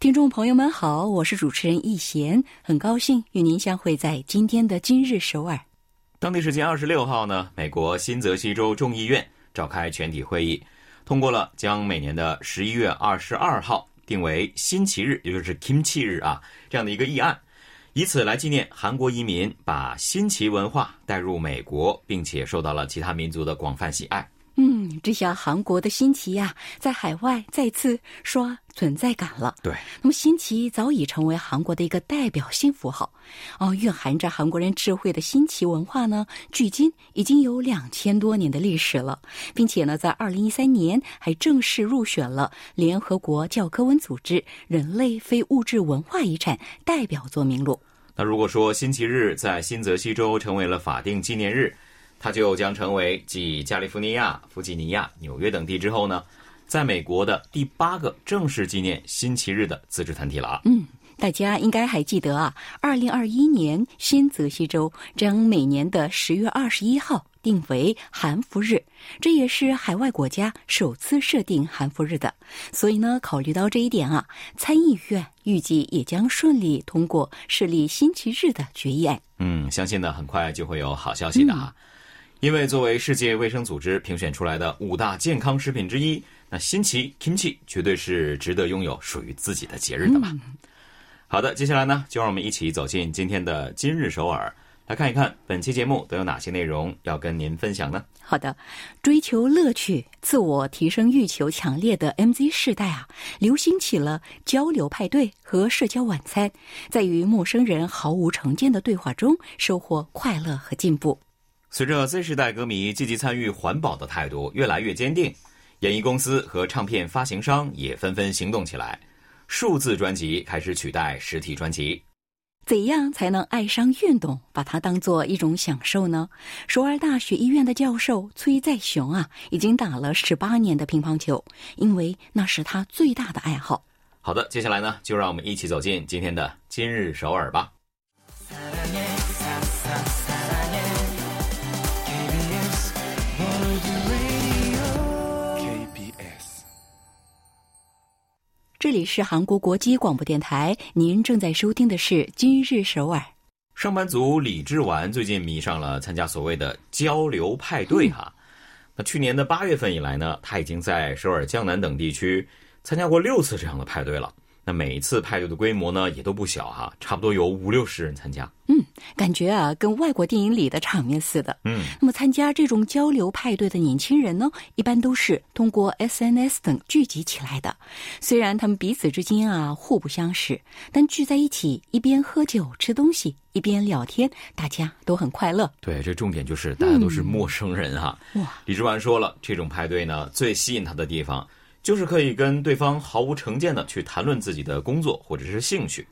听众朋友们好，我是主持人易贤，很高兴与您相会在今天的今日首尔。当地时间二十六号呢，美国新泽西州众议院召开全体会议，通过了将每年的十一月二十二号定为新奇日，也就是 Kim 旗日啊这样的一个议案。以此来纪念韩国移民把新奇文化带入美国，并且受到了其他民族的广泛喜爱。嗯，这下韩国的新奇呀，在海外再次刷存在感了。对，那么新奇早已成为韩国的一个代表性符号。哦，蕴含着韩国人智慧的新奇文化呢，距今已经有两千多年的历史了，并且呢，在二零一三年还正式入选了联合国教科文组织人类非物质文化遗产代表作名录。那如果说新奇日在新泽西州成为了法定纪念日，它就将成为继加利福尼亚、弗吉尼亚、纽约等地之后呢，在美国的第八个正式纪念新奇日的自治团体了。嗯，大家应该还记得啊，二零二一年新泽西州将每年的十月二十一号定为韩服日，这也是海外国家首次设定韩服日的。所以呢，考虑到这一点啊，参议院预计也将顺利通过设立新奇日的决议案。嗯，相信呢，很快就会有好消息的哈。因为作为世界卫生组织评选出来的五大健康食品之一，那新奇 kimchi 绝对是值得拥有属于自己的节日的嘛。好的，接下来呢，就让我们一起走进今天的今日首尔，来看一看本期节目都有哪些内容要跟您分享呢？好的，追求乐趣、自我提升欲求强烈的 MZ 世代啊，流行起了交流派对和社交晚餐，在与陌生人毫无成见的对话中收获快乐和进步。随着 Z 世代歌迷积极参与环保的态度越来越坚定，演艺公司和唱片发行商也纷纷行动起来，数字专辑开始取代实体专辑。怎样才能爱上运动，把它当做一种享受呢？首尔大学医院的教授崔在雄啊，已经打了十八年的乒乓球，因为那是他最大的爱好。好的，接下来呢，就让我们一起走进今天的今日首尔吧。这里是韩国国际广播电台，您正在收听的是《今日首尔》。上班族李志完最近迷上了参加所谓的交流派对哈。那去年的八月份以来呢，他已经在首尔、江南等地区参加过六次这样的派对了。那每一次派对的规模呢，也都不小哈，差不多有五六十人参加。嗯，感觉啊，跟外国电影里的场面似的。嗯，那么参加这种交流派对的年轻人呢，一般都是通过 SNS 等聚集起来的。虽然他们彼此之间啊互不相识，但聚在一起一边喝酒吃东西，一边聊天，大家都很快乐。对，这重点就是大家都是陌生人哈。哇，李志完说了，这种派对呢，最吸引他的地方。就是可以跟对方毫无成见的去谈论自己的工作或者是兴趣，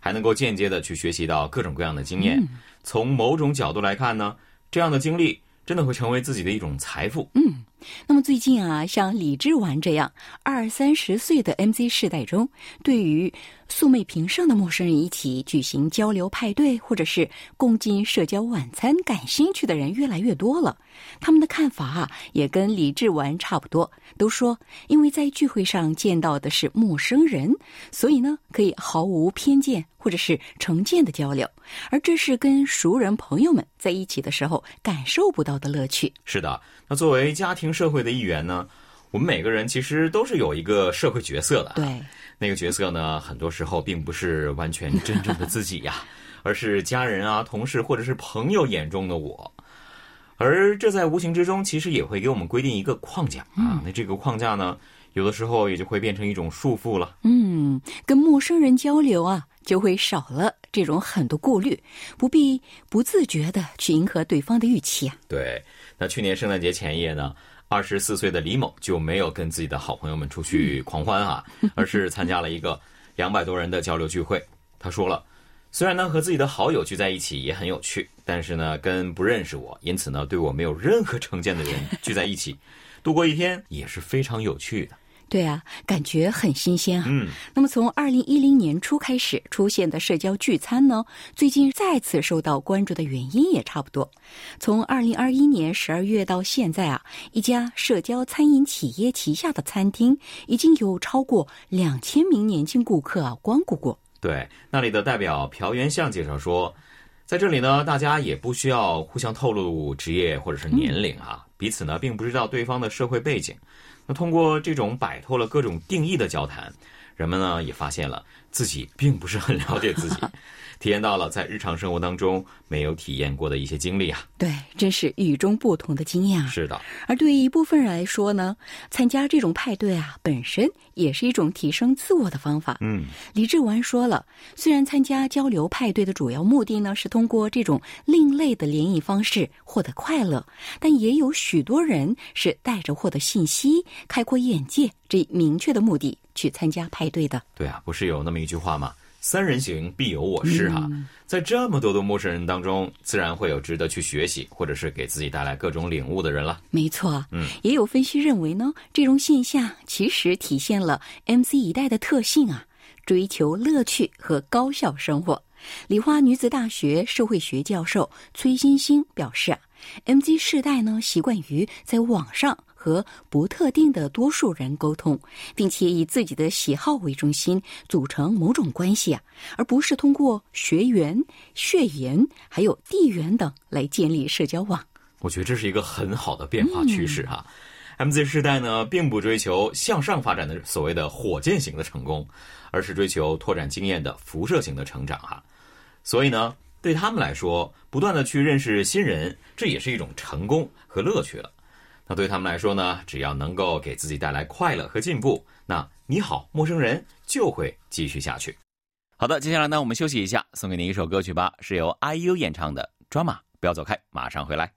还能够间接的去学习到各种各样的经验。从某种角度来看呢，这样的经历真的会成为自己的一种财富。嗯，那么最近啊，像李志完这样二三十岁的 MZ 世代中，对于素昧平生的陌生人一起举行交流派对，或者是共进社交晚餐，感兴趣的人越来越多了。他们的看法啊，也跟李志完差不多，都说因为在聚会上见到的是陌生人，所以呢，可以毫无偏见或者是成见的交流，而这是跟熟人朋友们在一起的时候感受不到的乐趣。是的，那作为家庭社会的一员呢，我们每个人其实都是有一个社会角色的。对。那个角色呢，很多时候并不是完全真正的自己呀，而是家人啊、同事或者是朋友眼中的我。而这在无形之中，其实也会给我们规定一个框架啊。那这个框架呢，有的时候也就会变成一种束缚了。嗯，跟陌生人交流啊，就会少了这种很多顾虑，不必不自觉的去迎合对方的预期啊。对，那去年圣诞节前夜呢？二十四岁的李某就没有跟自己的好朋友们出去狂欢啊，而是参加了一个两百多人的交流聚会。他说了，虽然呢和自己的好友聚在一起也很有趣，但是呢跟不认识我，因此呢对我没有任何成见的人聚在一起，度过一天也是非常有趣的。对啊，感觉很新鲜啊。嗯，那么从二零一零年初开始出现的社交聚餐呢，最近再次受到关注的原因也差不多。从二零二一年十二月到现在啊，一家社交餐饮企业旗下的餐厅已经有超过两千名年轻顾客啊光顾过。对，那里的代表朴元相介绍说，在这里呢，大家也不需要互相透露职业或者是年龄啊，彼此呢并不知道对方的社会背景。通过这种摆脱了各种定义的交谈，人们呢也发现了自己并不是很了解自己，体验到了在日常生活当中没有体验过的一些经历啊。对，真是与众不同的经验啊。是的，而对于一部分人来说呢，参加这种派对啊，本身也是一种提升自我的方法。嗯，李志文说了，虽然参加交流派对的主要目的呢是通过这种另类的联谊方式获得快乐，但也有许多人是带着获得信息、开阔眼界这一明确的目的去参加派对的。对啊，不是有那么一句话嘛？三人行必有我师哈，在这么多的陌生人当中，自然会有值得去学习或者是给自己带来各种领悟的人了。没错，嗯，也有分析认为呢，这种现象其实体现了 MC 一代的特性啊，追求乐趣和高效生活。梨花女子大学社会学教授崔欣欣表示啊，MZ 世代呢习惯于在网上和不特定的多数人沟通，并且以自己的喜好为中心组成某种关系啊，而不是通过学员、血缘还有地缘等来建立社交网。我觉得这是一个很好的变化趋势哈。MZ 世代呢，并不追求向上发展的所谓的火箭型的成功，而是追求拓展经验的辐射型的成长哈。所以呢，对他们来说，不断的去认识新人，这也是一种成功和乐趣了。对他们来说呢，只要能够给自己带来快乐和进步，那你好，陌生人就会继续下去。好的，接下来呢，我们休息一下，送给您一首歌曲吧，是由 IU 演唱的《抓马》，不要走开，马上回来。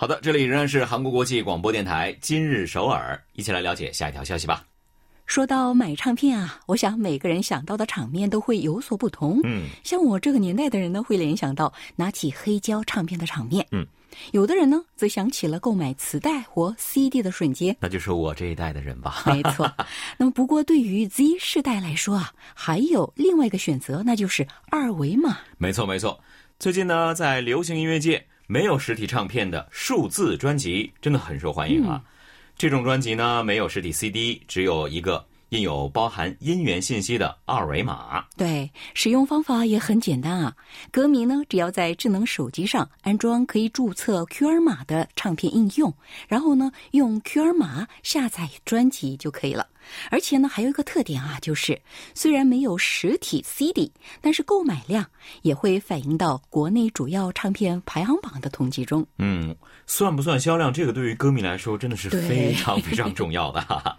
好的，这里仍然是韩国国际广播电台今日首尔，一起来了解下一条消息吧。说到买唱片啊，我想每个人想到的场面都会有所不同。嗯，像我这个年代的人呢，会联想到拿起黑胶唱片的场面。嗯，有的人呢，则想起了购买磁带或 CD 的瞬间。那就是我这一代的人吧。没错。那么，不过对于 Z 世代来说啊，还有另外一个选择，那就是二维码。没错，没错。最近呢，在流行音乐界，没有实体唱片的数字专辑真的很受欢迎啊。这种专辑呢，没有实体 CD，只有一个印有包含音源信息的二维码。对，使用方法也很简单啊。歌迷呢，只要在智能手机上安装可以注册 QR 码的唱片应用，然后呢，用 QR 码下载专辑就可以了。而且呢，还有一个特点啊，就是虽然没有实体 CD，但是购买量也会反映到国内主要唱片排行榜的统计中。嗯，算不算销量？这个对于歌迷来说真的是非常非常重要的。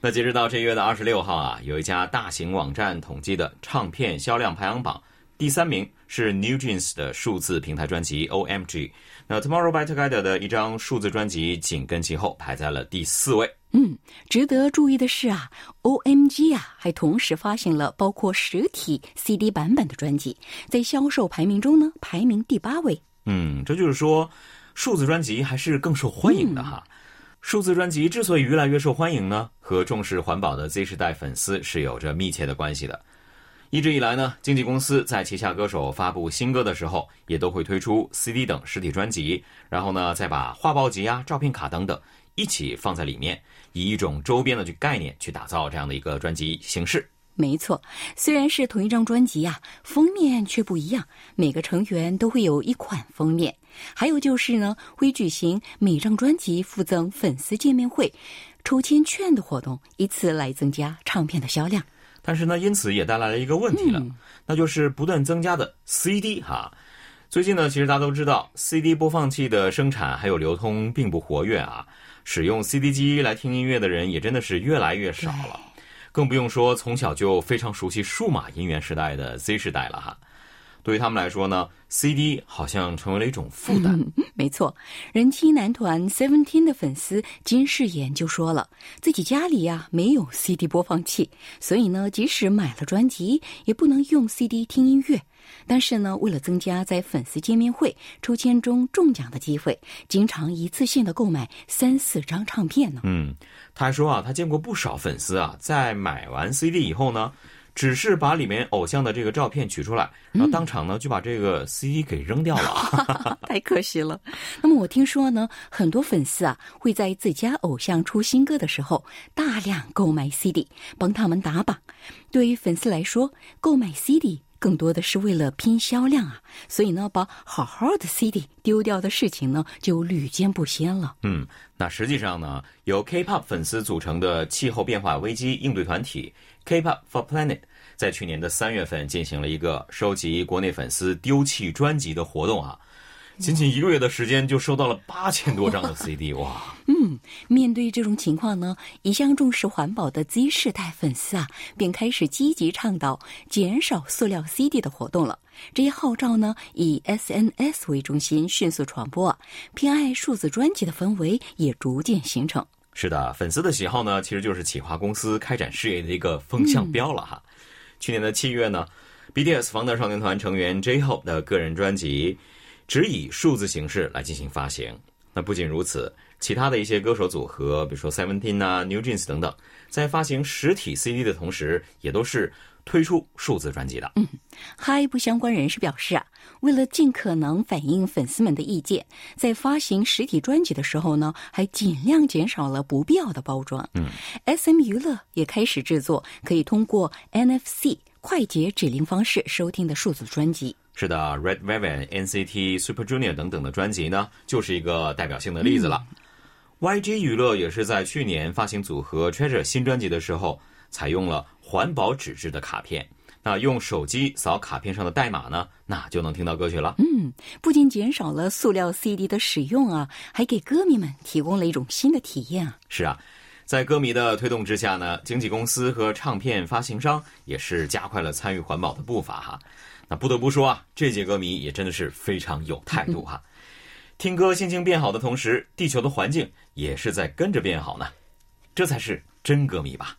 那截止到这月的二十六号啊，有一家大型网站统计的唱片销量排行榜，第三名是 New Jeans 的数字平台专辑 OMG。那 Tomorrow by Together 的一张数字专辑紧跟其后，排在了第四位。嗯，值得注意的是啊，OMG 啊，还同时发行了包括实体 CD 版本的专辑，在销售排名中呢，排名第八位。嗯，这就是说，数字专辑还是更受欢迎的哈。数字专辑之所以越来越受欢迎呢，和重视环保的 Z 时代粉丝是有着密切的关系的。一直以来呢，经纪公司在旗下歌手发布新歌的时候，也都会推出 CD 等实体专辑，然后呢，再把画报集啊、照片卡等等一起放在里面，以一种周边的去概念去打造这样的一个专辑形式。没错，虽然是同一张专辑啊，封面却不一样。每个成员都会有一款封面，还有就是呢，会举行每张专辑附赠粉丝见面会、抽签券的活动，以此来增加唱片的销量。但是呢，因此也带来了一个问题了，那就是不断增加的 CD 哈。最近呢，其实大家都知道，CD 播放器的生产还有流通并不活跃啊，使用 CD 机来听音乐的人也真的是越来越少了。更不用说从小就非常熟悉数码音源时代的 Z 世代了哈。对于他们来说呢，CD 好像成为了一种负担。没错，人气男团 Seventeen 的粉丝金世妍就说了，自己家里呀没有 CD 播放器，所以呢，即使买了专辑，也不能用 CD 听音乐。但是呢，为了增加在粉丝见面会抽签中中奖的机会，经常一次性的购买三四张唱片呢。嗯，他还说啊，他见过不少粉丝啊，在买完 CD 以后呢。只是把里面偶像的这个照片取出来，然后当场呢就把这个 CD 给扔掉了，太可惜了。那么我听说呢，很多粉丝啊会在自家偶像出新歌的时候大量购买 CD，帮他们打榜。对于粉丝来说，购买 CD 更多的是为了拼销量啊，所以呢，把好好的 CD 丢掉的事情呢就屡见不鲜了。嗯，那实际上呢，由 K-pop 粉丝组成的气候变化危机应对团体 K-pop for Planet。在去年的三月份进行了一个收集国内粉丝丢弃专辑的活动啊，仅仅一个月的时间就收到了八千多张的 CD 哇！嗯，面对这种情况呢，一向重视环保的 Z 世代粉丝啊，便开始积极倡导减少塑料 CD 的活动了。这一号召呢，以 SNS 为中心迅速传播，偏爱数字专辑的氛围也逐渐形成。是的，粉丝的喜好呢，其实就是企划公司开展事业的一个风向标了哈。去年的七月呢，BTS 防弹少年团成员 J-Hope 的个人专辑只以数字形式来进行发行。那不仅如此，其他的一些歌手组合，比如说 Seventeen 啊、New Jeans 等等，在发行实体 CD 的同时，也都是推出数字专辑的。嗯，嗨不相关人士表示啊，为了尽可能反映粉丝们的意见，在发行实体专辑的时候呢，还尽量减少了不必要的包装。嗯，SM 娱乐也开始制作可以通过 NFC 快捷指令方式收听的数字专辑。是的，Red Velvet、NCT、Super Junior 等等的专辑呢，就是一个代表性的例子了。YG 娱乐也是在去年发行组合 Treasure 新专辑的时候，采用了环保纸质的卡片。那用手机扫卡片上的代码呢，那就能听到歌曲了。嗯，不仅减少了塑料 CD 的使用啊，还给歌迷们提供了一种新的体验啊。是啊，在歌迷的推动之下呢，经纪公司和唱片发行商也是加快了参与环保的步伐哈。那不得不说啊，这届歌迷也真的是非常有态度哈。听歌心情变好的同时，地球的环境也是在跟着变好呢，这才是真歌迷吧。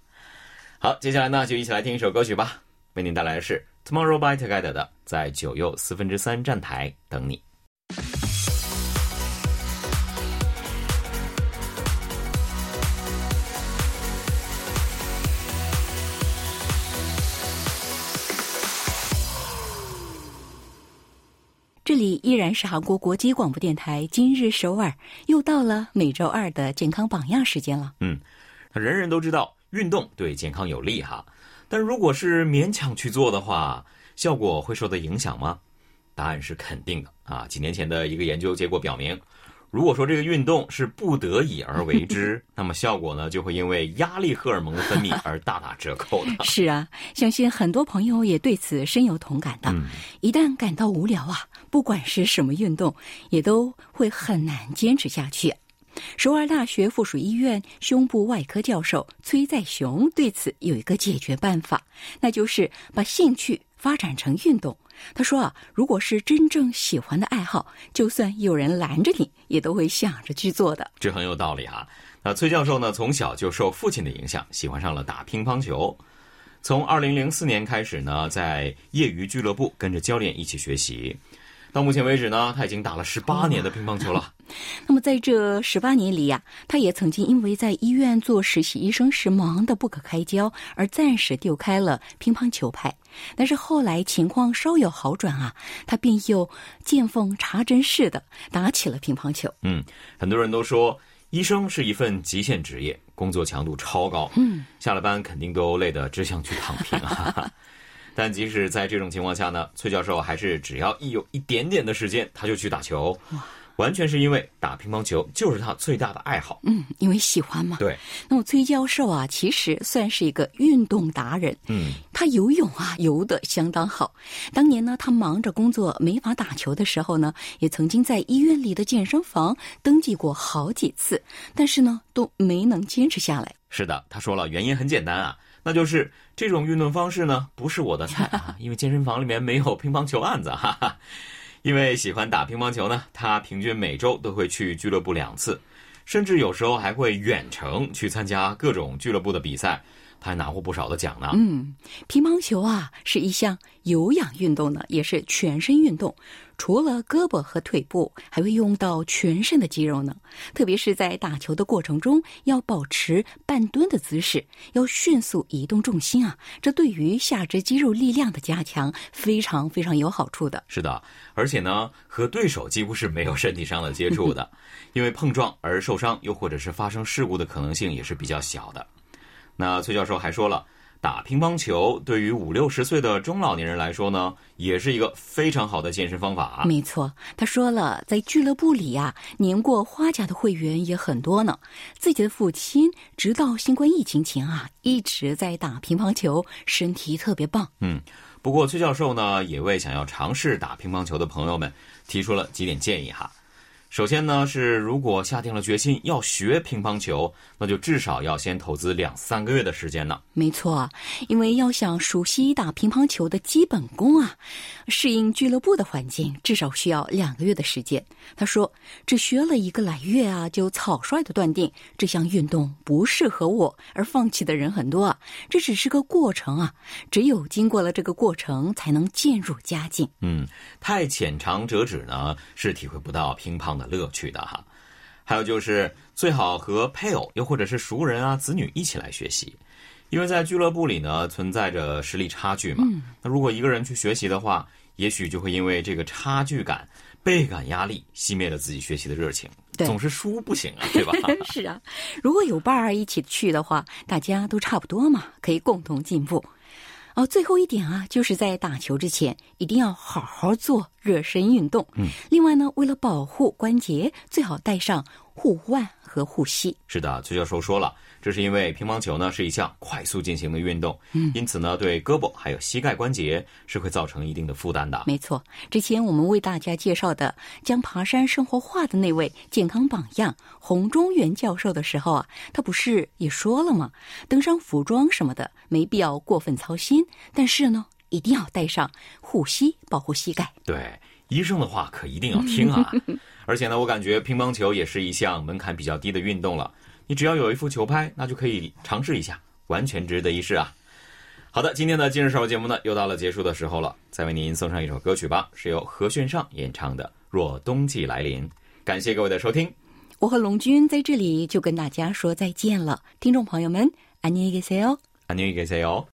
好，接下来呢就一起来听一首歌曲吧，为您带来的是 Tomorrow by Together 的《在九又四分之三站台等你》。里依然是韩国国际广播电台今日首尔，又到了每周二的健康榜样时间了。嗯，人人都知道运动对健康有利哈，但如果是勉强去做的话，效果会受到影响吗？答案是肯定的啊！几年前的一个研究结果表明，如果说这个运动是不得已而为之，那么效果呢就会因为压力荷尔蒙的分泌而大打折扣的。是啊，相信很多朋友也对此深有同感的。一旦感到无聊啊，不管是什么运动，也都会很难坚持下去。首尔大学附属医院胸部外科教授崔在雄对此有一个解决办法，那就是把兴趣发展成运动。他说啊，如果是真正喜欢的爱好，就算有人拦着你，也都会想着去做的。这很有道理啊。那崔教授呢，从小就受父亲的影响，喜欢上了打乒乓球。从二零零四年开始呢，在业余俱乐部跟着教练一起学习。到目前为止呢，他已经打了十八年的乒乓球了。那么在这十八年里呀，他也曾经因为在医院做实习医生时忙得不可开交，而暂时丢开了乒乓球拍。但是后来情况稍有好转啊，他便又见缝插针似的打起了乒乓球。嗯，很多人都说医生是一份极限职业，工作强度超高。嗯，下了班肯定都累得只想去躺平啊。但即使在这种情况下呢，崔教授还是只要一有一点点的时间，他就去打球，完全是因为打乒乓球就是他最大的爱好。嗯，因为喜欢嘛。对。那么崔教授啊，其实算是一个运动达人。嗯。他游泳啊，游得相当好。当年呢，他忙着工作没法打球的时候呢，也曾经在医院里的健身房登记过好几次，但是呢，都没能坚持下来。是的，他说了，原因很简单啊。那就是这种运动方式呢，不是我的菜啊，因为健身房里面没有乒乓球案子，哈哈。因为喜欢打乒乓球呢，他平均每周都会去俱乐部两次，甚至有时候还会远程去参加各种俱乐部的比赛。他还拿过不少的奖呢。嗯，乒乓球啊是一项有氧运动呢，也是全身运动。除了胳膊和腿部，还会用到全身的肌肉呢。特别是在打球的过程中，要保持半蹲的姿势，要迅速移动重心啊。这对于下肢肌肉力量的加强非常非常有好处的。是的，而且呢，和对手几乎是没有身体上的接触的，因为碰撞而受伤，又或者是发生事故的可能性也是比较小的。那崔教授还说了，打乒乓球对于五六十岁的中老年人来说呢，也是一个非常好的健身方法。没错，他说了，在俱乐部里呀，年过花甲的会员也很多呢。自己的父亲直到新冠疫情前啊，一直在打乒乓球，身体特别棒。嗯，不过崔教授呢，也为想要尝试打乒乓球的朋友们提出了几点建议哈。首先呢，是如果下定了决心要学乒乓球，那就至少要先投资两三个月的时间呢。没错，因为要想熟悉打乒乓球的基本功啊，适应俱乐部的环境，至少需要两个月的时间。他说，只学了一个来月啊，就草率的断定这项运动不适合我而放弃的人很多啊。这只是个过程啊，只有经过了这个过程，才能渐入佳境。嗯，太浅尝辄止呢，是体会不到乒乓。的乐趣的哈，还有就是最好和配偶又或者是熟人啊、子女一起来学习，因为在俱乐部里呢存在着实力差距嘛。那如果一个人去学习的话，也许就会因为这个差距感、倍感压力，熄灭了自己学习的热情。总是输不行啊，对吧？是啊，如果有伴儿一起去的话，大家都差不多嘛，可以共同进步。哦，最后一点啊，就是在打球之前一定要好好做热身运动。嗯，另外呢，为了保护关节，最好带上护腕和护膝。是的，崔教授说了。这是因为乒乓球呢是一项快速进行的运动，嗯，因此呢对胳膊还有膝盖关节是会造成一定的负担的。没错，之前我们为大家介绍的将爬山生活化的那位健康榜样洪忠元教授的时候啊，他不是也说了吗？登山服装什么的没必要过分操心，但是呢一定要带上护膝，保护膝盖。对，医生的话可一定要听啊！而且呢，我感觉乒乓球也是一项门槛比较低的运动了。你只要有一副球拍，那就可以尝试一下，完全值得一试啊！好的，今天的今日首节目呢，又到了结束的时候了，再为您送上一首歌曲吧，是由何炫上演唱的《若冬季来临》。感谢各位的收听，我和龙军在这里就跟大家说再见了，听众朋友们，안녕히계세 요， 안녕히계세 요。